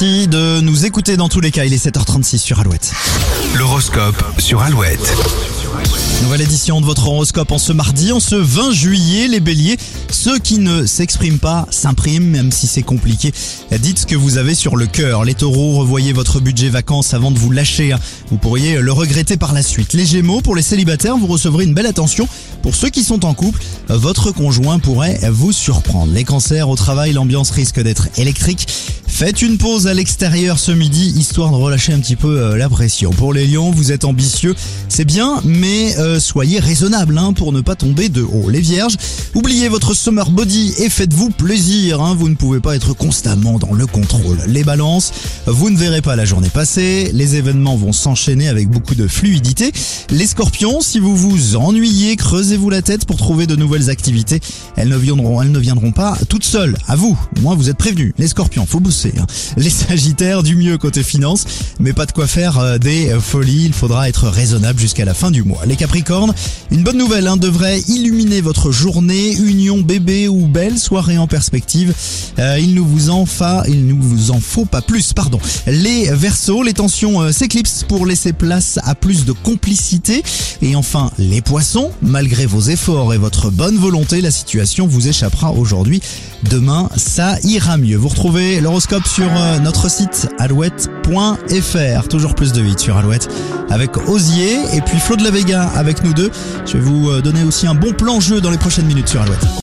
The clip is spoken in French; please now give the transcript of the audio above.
Merci de nous écouter dans tous les cas, il est 7h36 sur Alouette. L'horoscope sur Alouette. Nouvelle édition de votre horoscope en ce mardi, en ce 20 juillet, les béliers. Ceux qui ne s'expriment pas s'impriment, même si c'est compliqué. Dites ce que vous avez sur le cœur. Les taureaux, revoyez votre budget vacances avant de vous lâcher. hein. Vous pourriez le regretter par la suite. Les gémeaux, pour les célibataires, vous recevrez une belle attention. Pour ceux qui sont en couple, votre conjoint pourrait vous surprendre. Les cancers, au travail, l'ambiance risque d'être électrique. Faites une pause à l'extérieur ce midi, histoire de relâcher un petit peu euh, la pression. Pour les lions, vous êtes ambitieux, c'est bien, mais euh, soyez raisonnable hein, pour ne pas tomber de haut. Les vierges, oubliez votre summer body et faites-vous plaisir. hein, vous ne pouvez pas être constamment dans le contrôle. Les balances, vous ne verrez pas la journée passer, les événements vont s'enchaîner avec beaucoup de fluidité. Les scorpions, si vous vous ennuyez, creusez-vous la tête pour trouver de nouvelles activités. Elles ne viendront, elles ne viendront pas toutes seules. À vous, au moins vous êtes prévenus. Les scorpions, faut bosser. Hein. Les sagittaires, du mieux côté finance, mais pas de quoi faire euh, des folies. Il faudra être raisonnable jusqu'à la fin du mois. Les capricornes, une bonne nouvelle hein, devrait illuminer votre journée. Union bébé ou belle soirée en perspective. Euh, il ne vous en faut pas plus, pardon. Les versos, les tensions euh, s'éclipsent pour laisser place à plus de complicité. Et enfin, les poissons, malgré vos efforts et votre bonne volonté, la situation vous échappera aujourd'hui. Demain, ça ira mieux. Vous retrouvez l'horoscope sur euh, notre site alouette.fr. Toujours plus de vite sur Alouette avec Osier et puis Flo de la Vega avec nous deux. Je vais vous euh, donner aussi un bon plan jeu dans les prochaines minutes sur Alouette.